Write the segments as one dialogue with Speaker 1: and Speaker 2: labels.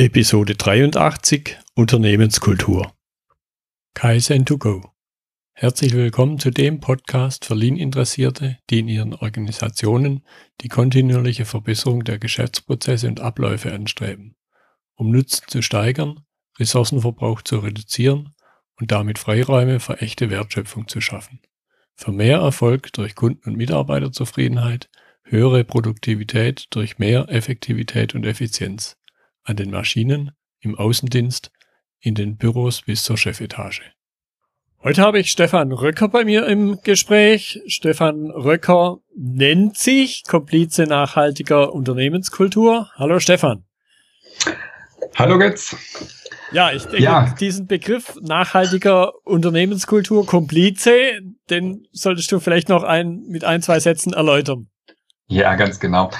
Speaker 1: Episode 83 Unternehmenskultur. Kaizen to go. Herzlich willkommen zu dem Podcast für Lean-Interessierte, die in ihren Organisationen die kontinuierliche Verbesserung der Geschäftsprozesse und Abläufe anstreben, um Nutzen zu steigern, Ressourcenverbrauch zu reduzieren und damit Freiräume für echte Wertschöpfung zu schaffen. Für mehr Erfolg durch Kunden- und Mitarbeiterzufriedenheit, höhere Produktivität durch mehr Effektivität und Effizienz an den Maschinen, im Außendienst, in den Büros bis zur Chefetage. Heute habe ich Stefan Röcker bei mir im Gespräch. Stefan Röcker nennt sich Komplize nachhaltiger Unternehmenskultur. Hallo Stefan.
Speaker 2: Hallo Götz.
Speaker 1: Ja, ich denke, ja. diesen Begriff nachhaltiger Unternehmenskultur, Komplize, den solltest du vielleicht noch ein, mit ein, zwei Sätzen erläutern.
Speaker 2: Ja, ganz genau.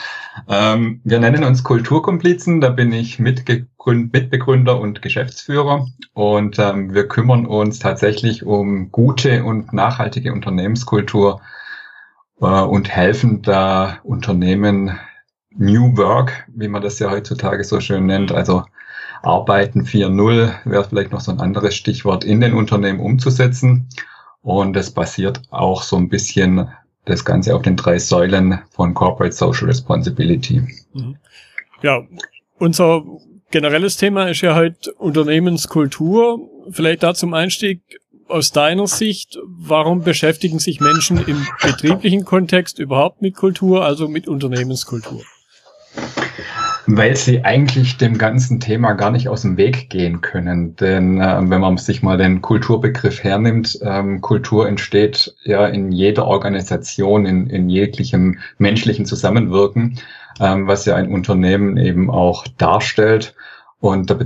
Speaker 2: Ähm, wir nennen uns Kulturkomplizen, da bin ich Mitbegründer und Geschäftsführer und ähm, wir kümmern uns tatsächlich um gute und nachhaltige Unternehmenskultur äh, und helfen da Unternehmen New Work, wie man das ja heutzutage so schön nennt, also Arbeiten 4.0 wäre vielleicht noch so ein anderes Stichwort, in den Unternehmen umzusetzen. Und das basiert auch so ein bisschen das Ganze auf den drei Säulen von Corporate Social Responsibility. Mhm.
Speaker 1: Ja, unser generelles Thema ist ja heute Unternehmenskultur. Vielleicht da zum Einstieg aus deiner Sicht, warum beschäftigen sich Menschen im betrieblichen Kontext überhaupt mit Kultur, also mit Unternehmenskultur?
Speaker 2: Weil sie eigentlich dem ganzen Thema gar nicht aus dem Weg gehen können. Denn äh, wenn man sich mal den Kulturbegriff hernimmt, ähm, Kultur entsteht ja in jeder Organisation, in, in jeglichem menschlichen Zusammenwirken, ähm, was ja ein Unternehmen eben auch darstellt. Und da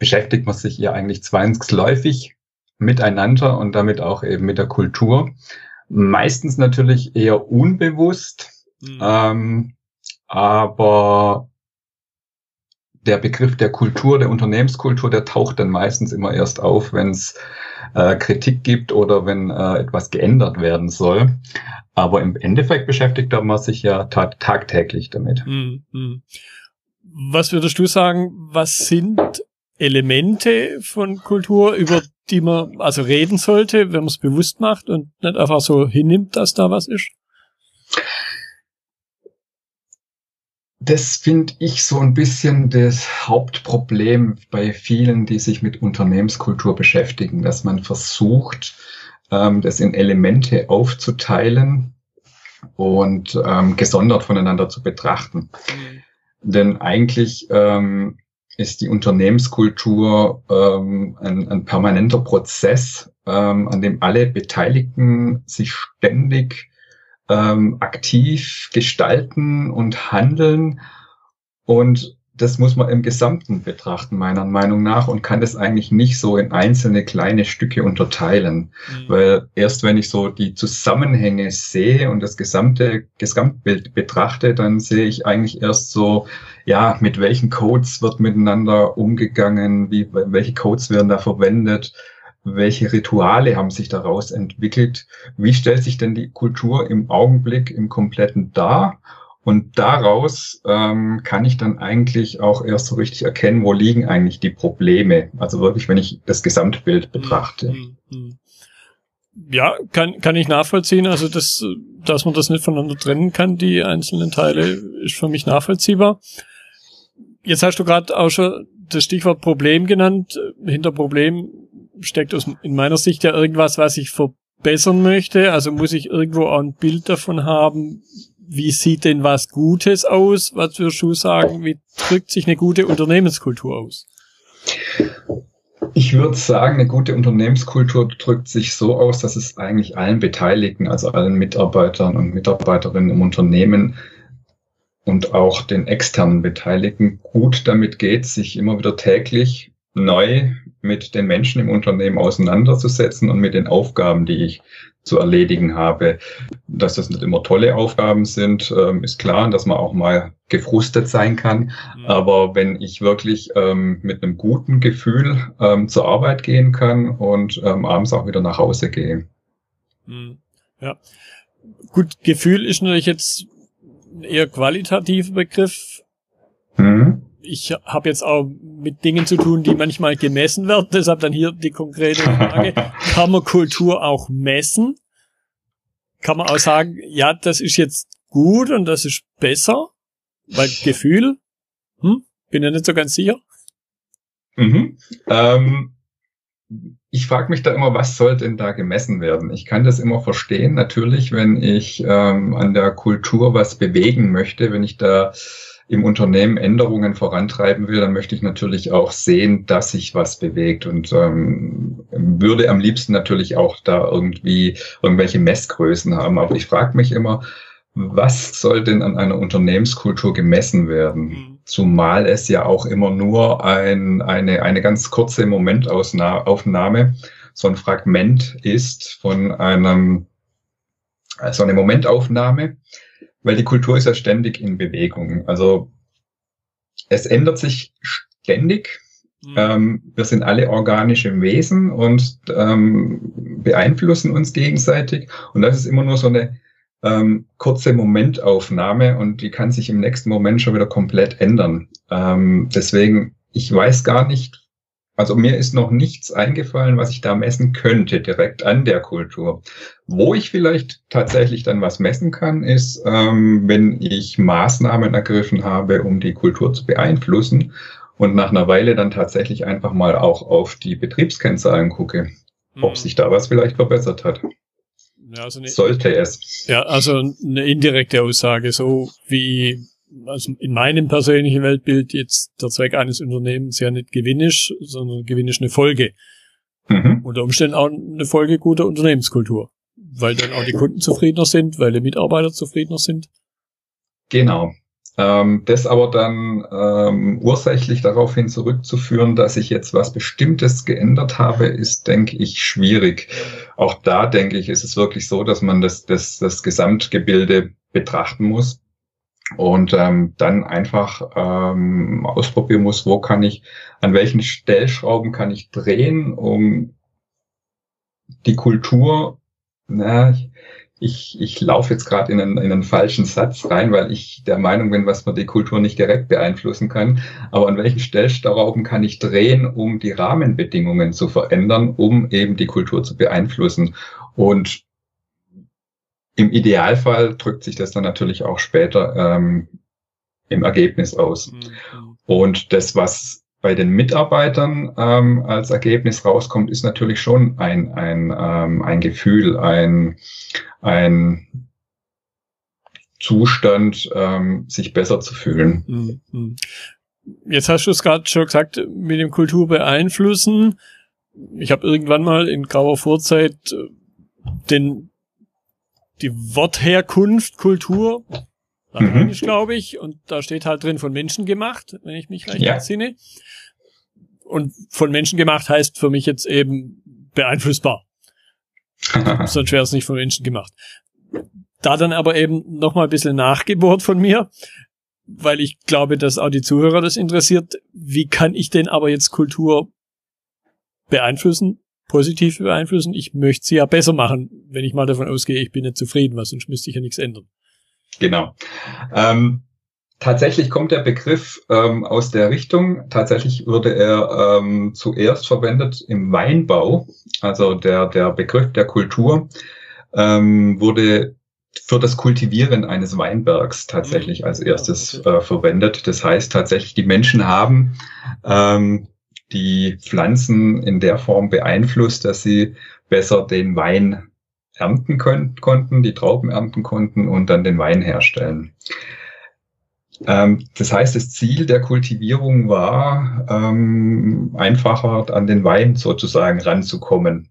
Speaker 2: beschäftigt man sich ja eigentlich zwangsläufig miteinander und damit auch eben mit der Kultur. Meistens natürlich eher unbewusst. Mhm. Ähm, aber der Begriff der Kultur, der Unternehmenskultur, der taucht dann meistens immer erst auf, wenn es äh, Kritik gibt oder wenn äh, etwas geändert werden soll. Aber im Endeffekt beschäftigt man sich ja tag tagtäglich damit. Mhm.
Speaker 1: Was würdest du sagen, was sind Elemente von Kultur, über die man also reden sollte, wenn man es bewusst macht und nicht einfach so hinnimmt, dass da was ist?
Speaker 2: Das finde ich so ein bisschen das Hauptproblem bei vielen, die sich mit Unternehmenskultur beschäftigen, dass man versucht, ähm, das in Elemente aufzuteilen und ähm, gesondert voneinander zu betrachten. Mhm. Denn eigentlich ähm, ist die Unternehmenskultur ähm, ein, ein permanenter Prozess, ähm, an dem alle Beteiligten sich ständig ähm, aktiv gestalten und handeln. Und das muss man im Gesamten betrachten, meiner Meinung nach, und kann das eigentlich nicht so in einzelne kleine Stücke unterteilen. Mhm. Weil erst wenn ich so die Zusammenhänge sehe und das gesamte Gesamtbild betrachte, dann sehe ich eigentlich erst so, ja, mit welchen Codes wird miteinander umgegangen, wie, welche Codes werden da verwendet, welche Rituale haben sich daraus entwickelt? Wie stellt sich denn die Kultur im Augenblick im Kompletten dar? Und daraus ähm, kann ich dann eigentlich auch erst so richtig erkennen, wo liegen eigentlich die Probleme. Also wirklich, wenn ich das Gesamtbild betrachte. Hm, hm, hm.
Speaker 1: Ja, kann, kann ich nachvollziehen. Also, das, dass man das nicht voneinander trennen kann, die einzelnen Teile, ist für mich nachvollziehbar. Jetzt hast du gerade auch schon das Stichwort Problem genannt. Hinter Problem steckt aus, in meiner Sicht ja irgendwas, was ich verbessern möchte. Also muss ich irgendwo auch ein Bild davon haben, wie sieht denn was Gutes aus? Was würdest du sagen, wie drückt sich eine gute Unternehmenskultur aus?
Speaker 2: Ich würde sagen, eine gute Unternehmenskultur drückt sich so aus, dass es eigentlich allen Beteiligten, also allen Mitarbeitern und Mitarbeiterinnen im Unternehmen und auch den externen Beteiligten gut damit geht, sich immer wieder täglich neu mit den Menschen im Unternehmen auseinanderzusetzen und mit den Aufgaben, die ich zu erledigen habe. Dass das nicht immer tolle Aufgaben sind, ähm, ist klar, dass man auch mal gefrustet sein kann. Mhm. Aber wenn ich wirklich ähm, mit einem guten Gefühl ähm, zur Arbeit gehen kann und abends auch wieder nach Hause gehe.
Speaker 1: Mhm. Ja. Gut, Gefühl ist natürlich jetzt ein eher qualitativer Begriff. Mhm ich habe jetzt auch mit Dingen zu tun, die manchmal gemessen werden. Deshalb dann hier die konkrete Frage. Kann man Kultur auch messen? Kann man auch sagen, ja, das ist jetzt gut und das ist besser? Weil Gefühl, hm, bin ja nicht so ganz sicher.
Speaker 2: Mhm. Ähm, ich frage mich da immer, was soll denn da gemessen werden? Ich kann das immer verstehen, natürlich, wenn ich ähm, an der Kultur was bewegen möchte, wenn ich da im Unternehmen Änderungen vorantreiben will, dann möchte ich natürlich auch sehen, dass sich was bewegt und ähm, würde am liebsten natürlich auch da irgendwie irgendwelche Messgrößen haben. Aber ich frage mich immer, was soll denn an einer Unternehmenskultur gemessen werden? Mhm. Zumal es ja auch immer nur ein, eine, eine ganz kurze Momentaufnahme, so ein Fragment ist von einem, also eine Momentaufnahme, weil die Kultur ist ja ständig in Bewegung. Also es ändert sich ständig. Mhm. Ähm, wir sind alle organische Wesen und ähm, beeinflussen uns gegenseitig. Und das ist immer nur so eine ähm, kurze Momentaufnahme und die kann sich im nächsten Moment schon wieder komplett ändern. Ähm, deswegen, ich weiß gar nicht, also mir ist noch nichts eingefallen, was ich da messen könnte, direkt an der Kultur. Wo ich vielleicht tatsächlich dann was messen kann, ist, ähm, wenn ich Maßnahmen ergriffen habe, um die Kultur zu beeinflussen und nach einer Weile dann tatsächlich einfach mal auch auf die Betriebskennzahlen gucke, mhm. ob sich da was vielleicht verbessert hat.
Speaker 1: Ja, also eine,
Speaker 2: Sollte es.
Speaker 1: Ja, also eine indirekte Aussage, so wie also in meinem persönlichen Weltbild jetzt der Zweck eines Unternehmens ja nicht Gewinn ist, sondern Gewinn ist eine Folge. Mhm. Unter Umständen auch eine Folge guter Unternehmenskultur. Weil dann auch die Kunden zufriedener sind, weil die Mitarbeiter zufriedener sind.
Speaker 2: Genau. Ähm, das aber dann ähm, ursächlich daraufhin zurückzuführen, dass ich jetzt was Bestimmtes geändert habe, ist, denke ich, schwierig. Auch da, denke ich, ist es wirklich so, dass man das, das, das Gesamtgebilde betrachten muss und ähm, dann einfach ähm, ausprobieren muss, wo kann ich, an welchen Stellschrauben kann ich drehen, um die Kultur, na, ich, ich laufe jetzt gerade in einen, in einen falschen Satz rein, weil ich der Meinung bin, was man die Kultur nicht direkt beeinflussen kann. Aber an welchen Stellschrauben kann ich drehen, um die Rahmenbedingungen zu verändern, um eben die Kultur zu beeinflussen? Und im Idealfall drückt sich das dann natürlich auch später ähm, im Ergebnis aus. Mhm. Und das, was bei den Mitarbeitern ähm, als Ergebnis rauskommt, ist natürlich schon ein, ein, ähm, ein Gefühl, ein, ein Zustand, ähm, sich besser zu fühlen. Mhm.
Speaker 1: Jetzt hast du es gerade schon gesagt, mit dem Kultur beeinflussen. Ich habe irgendwann mal in grauer Vorzeit äh, den die Wortherkunft Kultur, mhm. glaube ich, und da steht halt drin von Menschen gemacht, wenn ich mich recht ja. entsinne. Und von Menschen gemacht heißt für mich jetzt eben beeinflussbar. Sonst wäre es nicht von Menschen gemacht. Da dann aber eben nochmal ein bisschen nachgebohrt von mir, weil ich glaube, dass auch die Zuhörer das interessiert. Wie kann ich denn aber jetzt Kultur beeinflussen, positiv beeinflussen? Ich möchte sie ja besser machen, wenn ich mal davon ausgehe, ich bin nicht zufrieden, weil sonst müsste ich ja nichts ändern.
Speaker 2: Genau. Ähm, Tatsächlich kommt der Begriff ähm, aus der Richtung. Tatsächlich wurde er ähm, zuerst verwendet im Weinbau. Also der, der Begriff der Kultur ähm, wurde für das Kultivieren eines Weinbergs tatsächlich mhm. als erstes äh, verwendet. Das heißt tatsächlich, die Menschen haben ähm, die Pflanzen in der Form beeinflusst, dass sie besser den Wein ernten können, konnten, die Trauben ernten konnten und dann den Wein herstellen. Ähm, das heißt, das Ziel der Kultivierung war, ähm, einfacher an den Wein sozusagen ranzukommen.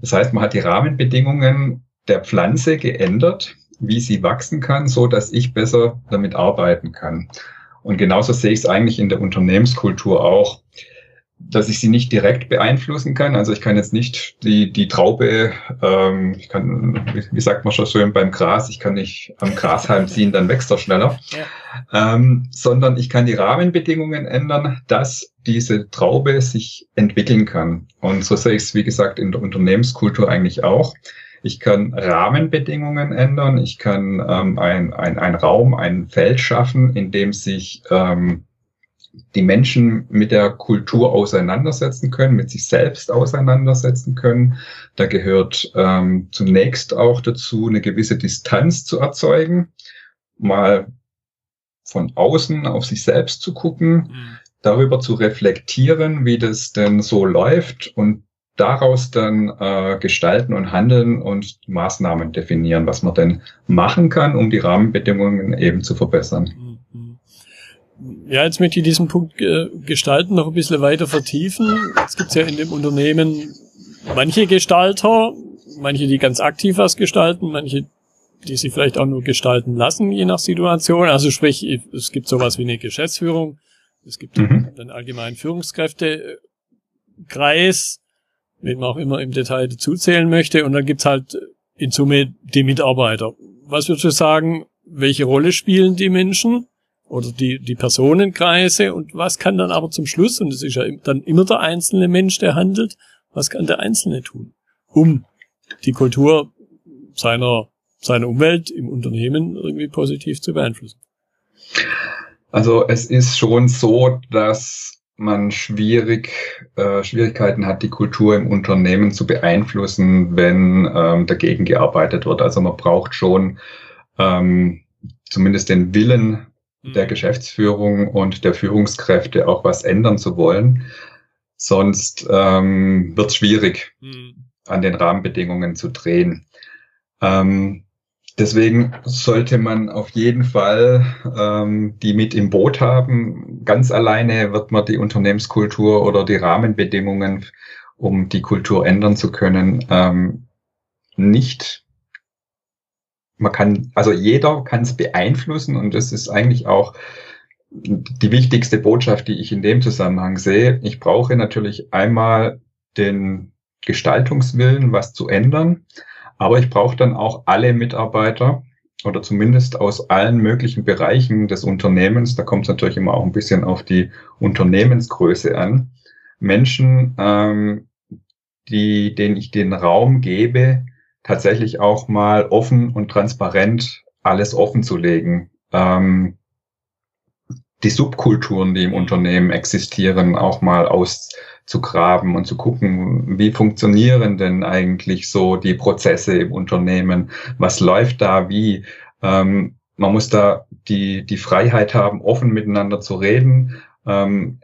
Speaker 2: Das heißt, man hat die Rahmenbedingungen der Pflanze geändert, wie sie wachsen kann, so dass ich besser damit arbeiten kann. Und genauso sehe ich es eigentlich in der Unternehmenskultur auch dass ich sie nicht direkt beeinflussen kann. Also ich kann jetzt nicht die, die Traube, ähm, ich kann, wie, sagt man schon schön beim Gras, ich kann nicht am Grashalm ziehen, dann wächst er schneller. Ja. Ähm, sondern ich kann die Rahmenbedingungen ändern, dass diese Traube sich entwickeln kann. Und so sehe ich es, wie gesagt, in der Unternehmenskultur eigentlich auch. Ich kann Rahmenbedingungen ändern, ich kann ähm, ein, ein, ein Raum, ein Feld schaffen, in dem sich ähm, die Menschen mit der Kultur auseinandersetzen können, mit sich selbst auseinandersetzen können. Da gehört ähm, zunächst auch dazu, eine gewisse Distanz zu erzeugen, mal von außen auf sich selbst zu gucken, mhm. darüber zu reflektieren, wie das denn so läuft und daraus dann äh, gestalten und handeln und Maßnahmen definieren, was man denn machen kann, um die Rahmenbedingungen eben zu verbessern. Mhm
Speaker 1: ja, jetzt möchte ich diesen Punkt äh, Gestalten noch ein bisschen weiter vertiefen. Es gibt ja in dem Unternehmen manche Gestalter, manche, die ganz aktiv was gestalten, manche, die sich vielleicht auch nur gestalten lassen, je nach Situation. Also sprich, es gibt sowas wie eine Geschäftsführung, es gibt mhm. den allgemeinen Führungskräftekreis, wen man auch immer im Detail dazuzählen möchte, und dann gibt's halt in Summe die Mitarbeiter. Was würdest du sagen, welche Rolle spielen die Menschen? Oder die, die Personenkreise und was kann dann aber zum Schluss, und es ist ja dann immer der einzelne Mensch, der handelt, was kann der Einzelne tun, um die Kultur seiner, seiner Umwelt im Unternehmen irgendwie positiv zu beeinflussen?
Speaker 2: Also es ist schon so, dass man schwierig, äh, Schwierigkeiten hat, die Kultur im Unternehmen zu beeinflussen, wenn ähm, dagegen gearbeitet wird. Also man braucht schon ähm, zumindest den Willen, der mhm. Geschäftsführung und der Führungskräfte auch was ändern zu wollen. Sonst ähm, wird es schwierig, mhm. an den Rahmenbedingungen zu drehen. Ähm, deswegen sollte man auf jeden Fall ähm, die mit im Boot haben. Ganz alleine wird man die Unternehmenskultur oder die Rahmenbedingungen, um die Kultur ändern zu können, ähm, nicht man kann, also jeder kann es beeinflussen und das ist eigentlich auch die wichtigste Botschaft, die ich in dem Zusammenhang sehe. Ich brauche natürlich einmal den Gestaltungswillen, was zu ändern, aber ich brauche dann auch alle Mitarbeiter oder zumindest aus allen möglichen Bereichen des Unternehmens, da kommt es natürlich immer auch ein bisschen auf die Unternehmensgröße an, Menschen, ähm, die, denen ich den Raum gebe, tatsächlich auch mal offen und transparent alles offen zu legen. Ähm, die Subkulturen, die im Unternehmen existieren, auch mal auszugraben und zu gucken, wie funktionieren denn eigentlich so die Prozesse im Unternehmen? Was läuft da wie? Ähm, man muss da die, die Freiheit haben, offen miteinander zu reden. Ähm,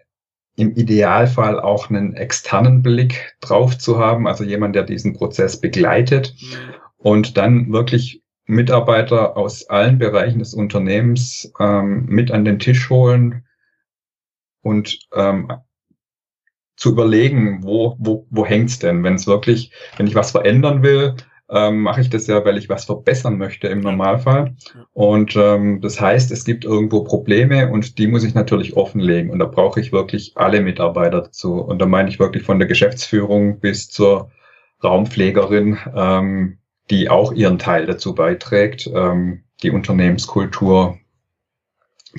Speaker 2: im Idealfall auch einen externen Blick drauf zu haben, also jemand, der diesen Prozess begleitet mhm. und dann wirklich Mitarbeiter aus allen Bereichen des Unternehmens ähm, mit an den Tisch holen und ähm, zu überlegen, wo, wo, wo hängt's denn, wenn es wirklich, wenn ich was verändern will, ähm, mache ich das ja, weil ich was verbessern möchte im Normalfall. Und ähm, das heißt, es gibt irgendwo Probleme und die muss ich natürlich offenlegen. Und da brauche ich wirklich alle Mitarbeiter dazu. Und da meine ich wirklich von der Geschäftsführung bis zur Raumpflegerin, ähm, die auch ihren Teil dazu beiträgt, ähm, die Unternehmenskultur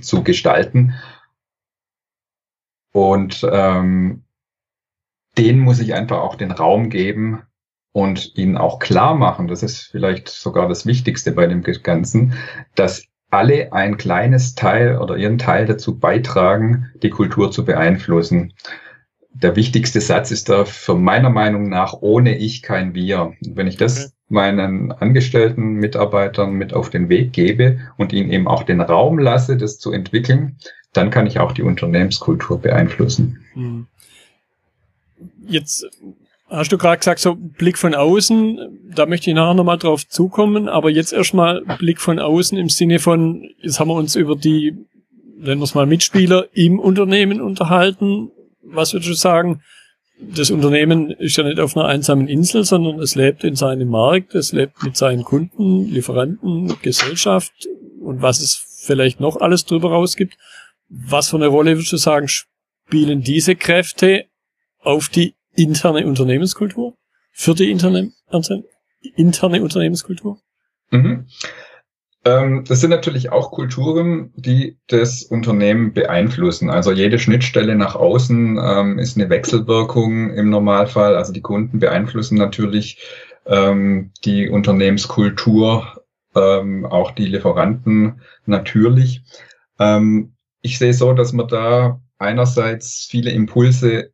Speaker 2: zu gestalten. Und ähm, denen muss ich einfach auch den Raum geben, und ihnen auch klar machen, das ist vielleicht sogar das Wichtigste bei dem Ganzen, dass alle ein kleines Teil oder ihren Teil dazu beitragen, die Kultur zu beeinflussen. Der wichtigste Satz ist da für meiner Meinung nach, ohne ich kein Wir. wenn ich das meinen Angestellten, Mitarbeitern mit auf den Weg gebe und ihnen eben auch den Raum lasse, das zu entwickeln, dann kann ich auch die Unternehmenskultur beeinflussen. Hm.
Speaker 1: Jetzt Hast du gerade gesagt, so Blick von außen, da möchte ich nachher nochmal drauf zukommen, aber jetzt erstmal Blick von außen im Sinne von, jetzt haben wir uns über die, nennen wir es mal Mitspieler im Unternehmen unterhalten. Was würdest du sagen? Das Unternehmen ist ja nicht auf einer einsamen Insel, sondern es lebt in seinem Markt, es lebt mit seinen Kunden, Lieferanten, Gesellschaft und was es vielleicht noch alles drüber rausgibt. Was für eine Rolle würdest du sagen, spielen diese Kräfte auf die interne Unternehmenskultur? Für die interne, interne Unternehmenskultur?
Speaker 2: Mhm. Ähm, das sind natürlich auch Kulturen, die das Unternehmen beeinflussen. Also jede Schnittstelle nach außen ähm, ist eine Wechselwirkung im Normalfall. Also die Kunden beeinflussen natürlich ähm, die Unternehmenskultur, ähm, auch die Lieferanten natürlich. Ähm, ich sehe so, dass man da einerseits viele Impulse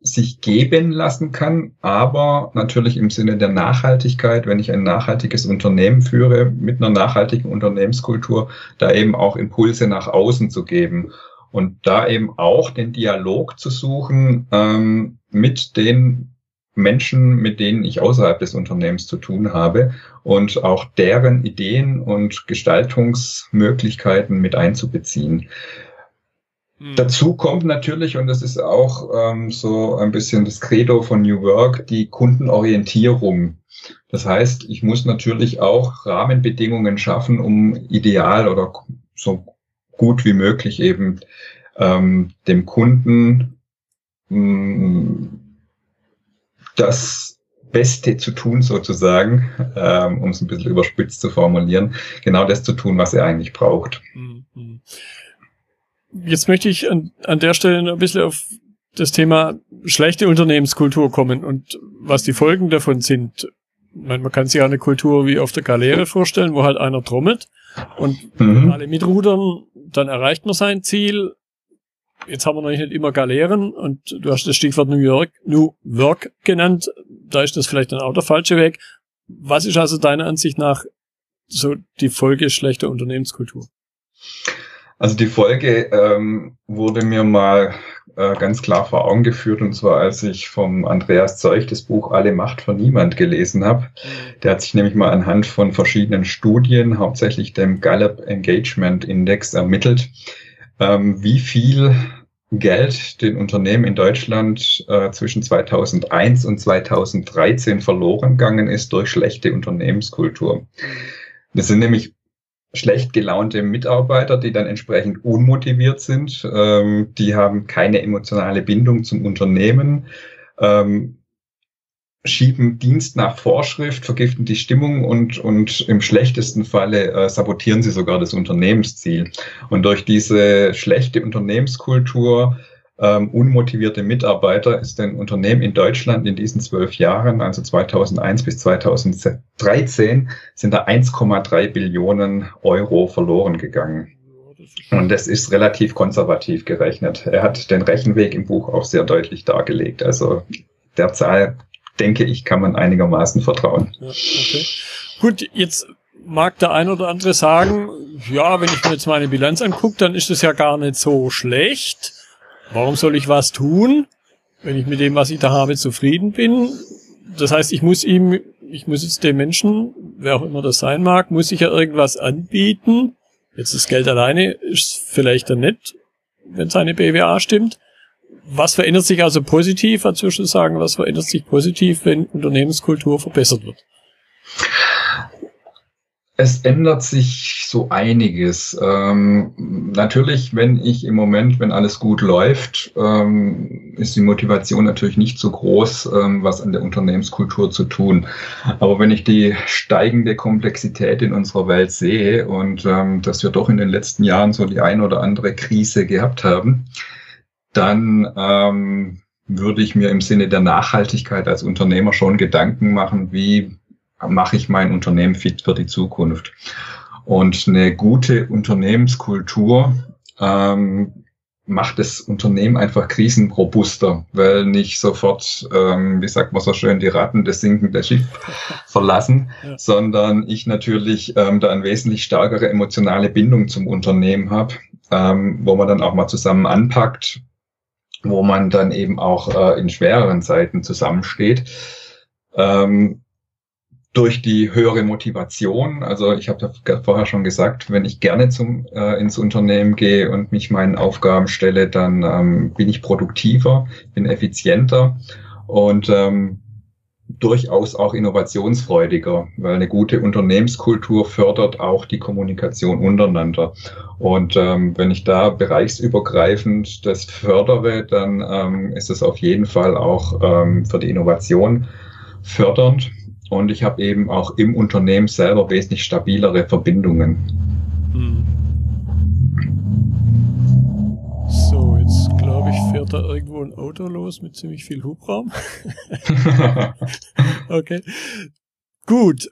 Speaker 2: sich geben lassen kann, aber natürlich im Sinne der Nachhaltigkeit, wenn ich ein nachhaltiges Unternehmen führe mit einer nachhaltigen Unternehmenskultur, da eben auch Impulse nach außen zu geben und da eben auch den Dialog zu suchen ähm, mit den Menschen, mit denen ich außerhalb des Unternehmens zu tun habe und auch deren Ideen und Gestaltungsmöglichkeiten mit einzubeziehen. Mhm. Dazu kommt natürlich, und das ist auch ähm, so ein bisschen das Credo von New Work, die Kundenorientierung. Das heißt, ich muss natürlich auch Rahmenbedingungen schaffen, um ideal oder so gut wie möglich eben ähm, dem Kunden mh, mm, das Beste zu tun, sozusagen, ähm, um es ein bisschen überspitzt zu formulieren, genau das zu tun, was er eigentlich braucht. Mhm.
Speaker 1: Jetzt möchte ich an, an der Stelle ein bisschen auf das Thema schlechte Unternehmenskultur kommen und was die Folgen davon sind. Man, man kann sich eine Kultur wie auf der Galeere vorstellen, wo halt einer trommelt und mhm. alle mitrudern, dann erreicht man sein Ziel. Jetzt haben wir noch nicht immer Galeeren und du hast das Stichwort New York, New Work genannt. Da ist das vielleicht dann auch der falsche Weg. Was ist also deiner Ansicht nach so die Folge schlechter Unternehmenskultur?
Speaker 2: Also die Folge ähm, wurde mir mal äh, ganz klar vor Augen geführt, und zwar als ich vom Andreas Zeug das Buch Alle Macht von Niemand gelesen habe. Mhm. Der hat sich nämlich mal anhand von verschiedenen Studien, hauptsächlich dem Gallup Engagement Index, ermittelt, ähm, wie viel Geld den Unternehmen in Deutschland äh, zwischen 2001 und 2013 verloren gegangen ist durch schlechte Unternehmenskultur. Mhm. Das sind nämlich schlecht gelaunte Mitarbeiter, die dann entsprechend unmotiviert sind. Ähm, die haben keine emotionale Bindung zum Unternehmen, ähm, schieben Dienst nach Vorschrift, vergiften die Stimmung und, und im schlechtesten Falle äh, sabotieren sie sogar das Unternehmensziel. Und durch diese schlechte Unternehmenskultur ähm, unmotivierte Mitarbeiter ist ein Unternehmen in Deutschland in diesen zwölf Jahren, also 2001 bis 2013, sind da 1,3 Billionen Euro verloren gegangen. Und das ist relativ konservativ gerechnet. Er hat den Rechenweg im Buch auch sehr deutlich dargelegt. Also der Zahl, denke ich, kann man einigermaßen vertrauen. Ja, okay.
Speaker 1: Gut, jetzt mag der ein oder andere sagen, ja, wenn ich mir jetzt meine Bilanz angucke, dann ist es ja gar nicht so schlecht. Warum soll ich was tun, wenn ich mit dem, was ich da habe, zufrieden bin? Das heißt, ich muss ihm, ich muss jetzt dem Menschen, wer auch immer das sein mag, muss ich ja irgendwas anbieten. Jetzt das Geld alleine ist vielleicht dann nicht, wenn seine BWA stimmt. Was verändert sich also positiv, dazu schon sagen, was verändert sich positiv, wenn Unternehmenskultur verbessert wird?
Speaker 2: Es ändert sich so einiges. Ähm, natürlich, wenn ich im Moment, wenn alles gut läuft, ähm, ist die Motivation natürlich nicht so groß, ähm, was an der Unternehmenskultur zu tun. Aber wenn ich die steigende Komplexität in unserer Welt sehe und ähm, dass wir doch in den letzten Jahren so die ein oder andere Krise gehabt haben, dann ähm, würde ich mir im Sinne der Nachhaltigkeit als Unternehmer schon Gedanken machen, wie mache ich mein Unternehmen fit für die Zukunft. Und eine gute Unternehmenskultur ähm, macht das Unternehmen einfach krisenrobuster, weil nicht sofort, ähm, wie sagt man so schön, die Ratten das sinkende Schiff verlassen, ja. sondern ich natürlich ähm, da eine wesentlich stärkere emotionale Bindung zum Unternehmen habe, ähm, wo man dann auch mal zusammen anpackt, wo man dann eben auch äh, in schwereren Zeiten zusammensteht. Ähm, durch die höhere Motivation. Also ich habe ja vorher schon gesagt, wenn ich gerne zum, äh, ins Unternehmen gehe und mich meinen Aufgaben stelle, dann ähm, bin ich produktiver, bin effizienter und ähm, durchaus auch innovationsfreudiger, weil eine gute Unternehmenskultur fördert auch die Kommunikation untereinander. Und ähm, wenn ich da bereichsübergreifend das fördere, dann ähm, ist es auf jeden Fall auch ähm, für die Innovation fördernd. Und ich habe eben auch im Unternehmen selber wesentlich stabilere Verbindungen. Hm.
Speaker 1: So, jetzt glaube ich, fährt da irgendwo ein Auto los mit ziemlich viel Hubraum. okay. Gut.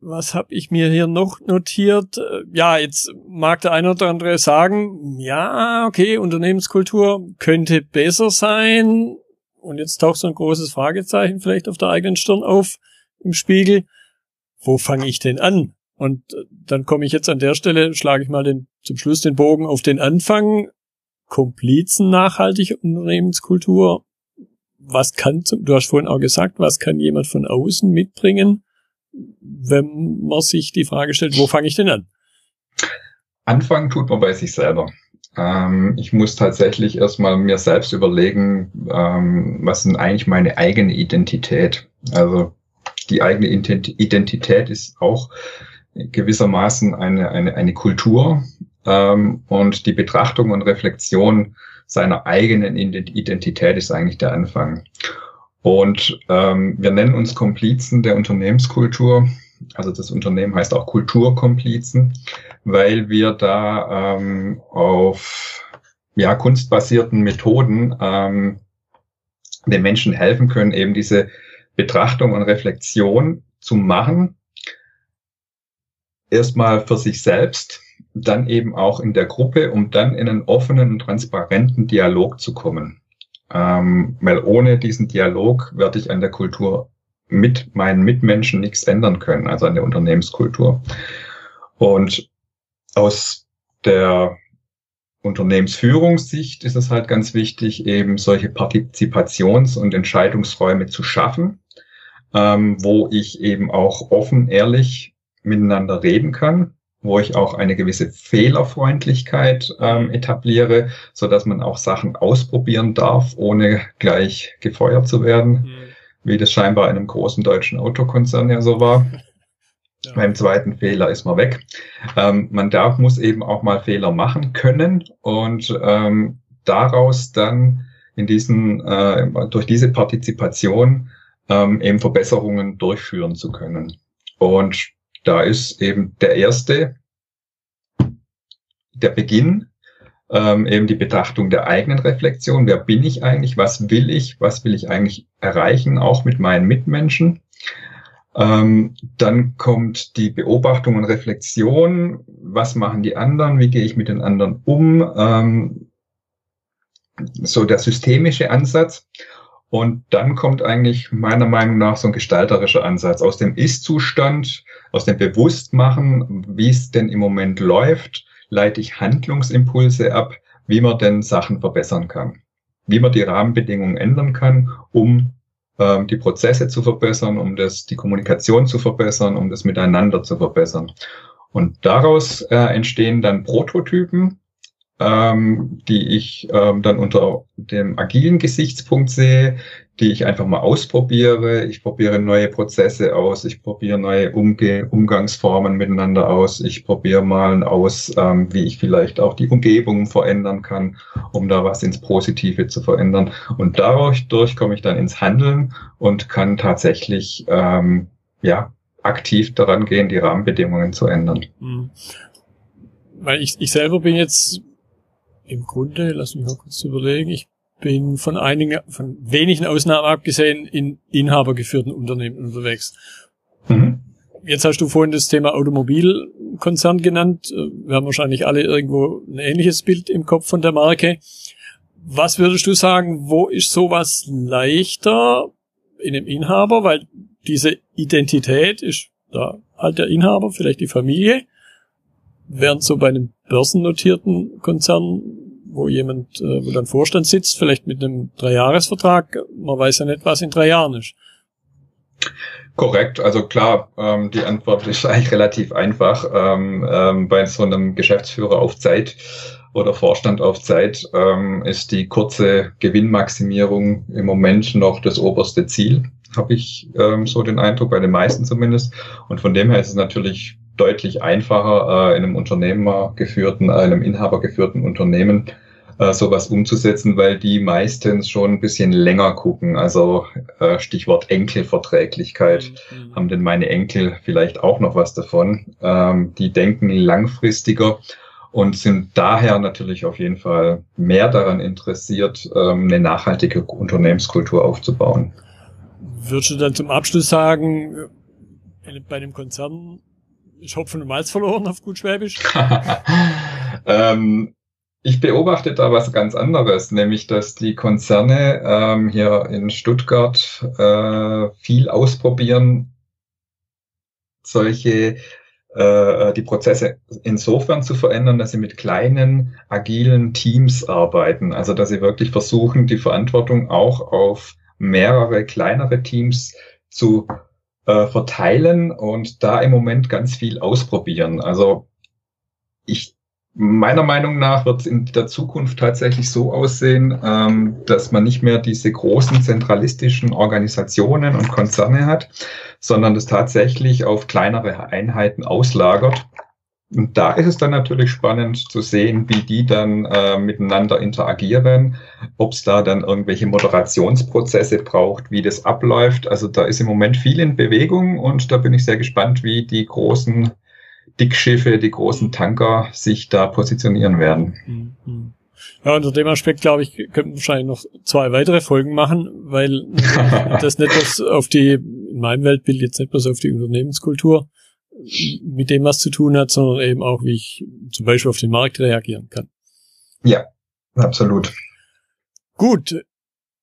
Speaker 1: was habe ich mir hier noch notiert? Ja, jetzt mag der eine oder andere sagen, ja, okay, Unternehmenskultur könnte besser sein. Und jetzt taucht so ein großes Fragezeichen vielleicht auf der eigenen Stirn auf im Spiegel. Wo fange ich denn an? Und dann komme ich jetzt an der Stelle, schlage ich mal den, zum Schluss den Bogen auf den Anfang. Komplizen nachhaltige Unternehmenskultur. Was kann, du hast vorhin auch gesagt, was kann jemand von außen mitbringen? wenn man sich die Frage stellt, wo fange ich denn an?
Speaker 2: Anfangen tut man bei sich selber. Ähm, ich muss tatsächlich erstmal mir selbst überlegen, ähm, was ist eigentlich meine eigene Identität? Also die eigene Identität ist auch gewissermaßen eine, eine, eine Kultur ähm, und die Betrachtung und Reflexion seiner eigenen Identität ist eigentlich der Anfang. Und ähm, wir nennen uns Komplizen der Unternehmenskultur. Also das Unternehmen heißt auch Kulturkomplizen, weil wir da ähm, auf ja, kunstbasierten Methoden ähm, den Menschen helfen können, eben diese Betrachtung und Reflexion zu machen. Erstmal für sich selbst, dann eben auch in der Gruppe, um dann in einen offenen und transparenten Dialog zu kommen. Ähm, weil ohne diesen Dialog werde ich an der Kultur mit meinen Mitmenschen nichts ändern können, also an der Unternehmenskultur. Und aus der Unternehmensführungssicht ist es halt ganz wichtig, eben solche Partizipations- und Entscheidungsräume zu schaffen, ähm, wo ich eben auch offen, ehrlich miteinander reden kann wo ich auch eine gewisse Fehlerfreundlichkeit ähm, etabliere, so dass man auch Sachen ausprobieren darf, ohne gleich gefeuert zu werden, mhm. wie das scheinbar in einem großen deutschen Autokonzern ja so war. Ja. Beim zweiten Fehler ist man weg. Ähm, man darf, muss eben auch mal Fehler machen können und ähm, daraus dann in diesen, äh, durch diese Partizipation ähm, eben Verbesserungen durchführen zu können. Und da ist eben der erste, der Beginn, ähm, eben die Betrachtung der eigenen Reflexion. Wer bin ich eigentlich? Was will ich? Was will ich eigentlich erreichen? Auch mit meinen Mitmenschen. Ähm, dann kommt die Beobachtung und Reflexion. Was machen die anderen? Wie gehe ich mit den anderen um? Ähm, so der systemische Ansatz. Und dann kommt eigentlich meiner Meinung nach so ein gestalterischer Ansatz aus dem Ist-Zustand, aus dem Bewusstmachen, wie es denn im Moment läuft, leite ich Handlungsimpulse ab, wie man denn Sachen verbessern kann, wie man die Rahmenbedingungen ändern kann, um ähm, die Prozesse zu verbessern, um das, die Kommunikation zu verbessern, um das Miteinander zu verbessern. Und daraus äh, entstehen dann Prototypen, ähm, die ich ähm, dann unter dem agilen Gesichtspunkt sehe, die ich einfach mal ausprobiere. Ich probiere neue Prozesse aus, ich probiere neue Umge Umgangsformen miteinander aus, ich probiere mal aus, ähm, wie ich vielleicht auch die Umgebung verändern kann, um da was ins Positive zu verändern. Und dadurch durch komme ich dann ins Handeln und kann tatsächlich ähm, ja aktiv daran gehen, die Rahmenbedingungen zu ändern. Mhm.
Speaker 1: Weil ich, ich selber bin jetzt im Grunde, lass mich mal kurz überlegen, ich bin von einigen, von wenigen Ausnahmen abgesehen in inhabergeführten Unternehmen unterwegs. Mhm. Jetzt hast du vorhin das Thema Automobilkonzern genannt. Wir haben wahrscheinlich alle irgendwo ein ähnliches Bild im Kopf von der Marke. Was würdest du sagen, wo ist sowas leichter in einem Inhaber? Weil diese Identität ist da halt der Inhaber, vielleicht die Familie. Während so bei einem börsennotierten Konzern wo jemand, äh, wo dann Vorstand sitzt, vielleicht mit einem Dreijahresvertrag, man weiß ja nicht, was in drei Jahren ist.
Speaker 2: Korrekt, also klar, ähm, die Antwort ist eigentlich relativ einfach. Ähm, ähm, bei so einem Geschäftsführer auf Zeit oder Vorstand auf Zeit ähm, ist die kurze Gewinnmaximierung im Moment noch das oberste Ziel, habe ich ähm, so den Eindruck, bei den meisten zumindest. Und von dem her ist es natürlich deutlich einfacher, äh, in einem unternehmergeführten, äh, einem inhabergeführten Unternehmen äh, sowas umzusetzen, weil die meistens schon ein bisschen länger gucken. Also äh, Stichwort Enkelverträglichkeit. Mhm. Haben denn meine Enkel vielleicht auch noch was davon? Ähm, die denken langfristiger und sind daher natürlich auf jeden Fall mehr daran interessiert, ähm, eine nachhaltige Unternehmenskultur aufzubauen.
Speaker 1: Würdest du dann zum Abschluss sagen, bei einem Konzern ist Hopfen und Malz verloren auf gut Schwäbisch?
Speaker 2: ähm, ich beobachte da was ganz anderes, nämlich dass die Konzerne ähm, hier in Stuttgart äh, viel ausprobieren, solche äh, die Prozesse insofern zu verändern, dass sie mit kleinen, agilen Teams arbeiten. Also dass sie wirklich versuchen, die Verantwortung auch auf mehrere kleinere Teams zu äh, verteilen und da im Moment ganz viel ausprobieren. Also ich meiner Meinung nach wird es in der Zukunft tatsächlich so aussehen, ähm, dass man nicht mehr diese großen zentralistischen Organisationen und Konzerne hat, sondern das tatsächlich auf kleinere Einheiten auslagert. Und da ist es dann natürlich spannend zu sehen, wie die dann äh, miteinander interagieren, ob es da dann irgendwelche Moderationsprozesse braucht, wie das abläuft. Also da ist im Moment viel in Bewegung und da bin ich sehr gespannt, wie die großen Dickschiffe, die großen Tanker sich da positionieren werden.
Speaker 1: Mhm. Ja, unter dem Aspekt, glaube ich, könnten wir wahrscheinlich noch zwei weitere Folgen machen, weil das nicht bloß auf die, in meinem Weltbild jetzt nicht bloß auf die Unternehmenskultur mit dem was zu tun hat, sondern eben auch, wie ich zum Beispiel auf den Markt reagieren kann.
Speaker 2: Ja, absolut.
Speaker 1: Gut.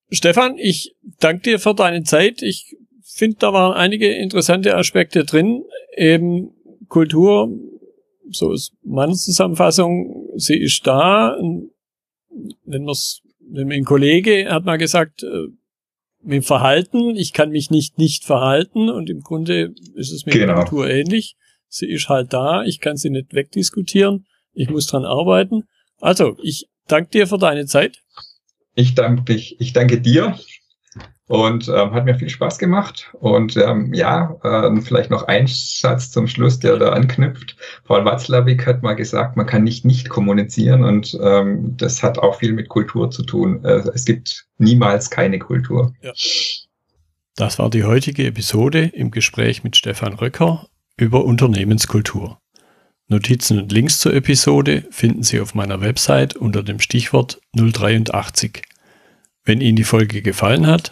Speaker 1: Stefan, ich danke dir für deine Zeit. Ich finde, da waren einige interessante Aspekte drin. Eben Kultur, so ist meine Zusammenfassung, sie ist da. Wenn wir's, wenn ein Kollege hat mal gesagt, äh, mit dem Verhalten, ich kann mich nicht nicht verhalten und im Grunde ist es mit genau. Kultur ähnlich. Sie ist halt da, ich kann sie nicht wegdiskutieren, ich muss dran arbeiten. Also, ich danke dir für deine Zeit.
Speaker 2: Ich danke dich, ich danke dir und ähm, hat mir viel Spaß gemacht. Und ähm, ja, äh, vielleicht noch ein Satz zum Schluss, der da anknüpft. Paul Watzlawick hat mal gesagt, man kann nicht nicht kommunizieren und ähm, das hat auch viel mit Kultur zu tun. Äh, es gibt niemals keine Kultur. Ja.
Speaker 1: Das war die heutige Episode im Gespräch mit Stefan Röcker über Unternehmenskultur. Notizen und Links zur Episode finden Sie auf meiner Website unter dem Stichwort 083. Wenn Ihnen die Folge gefallen hat,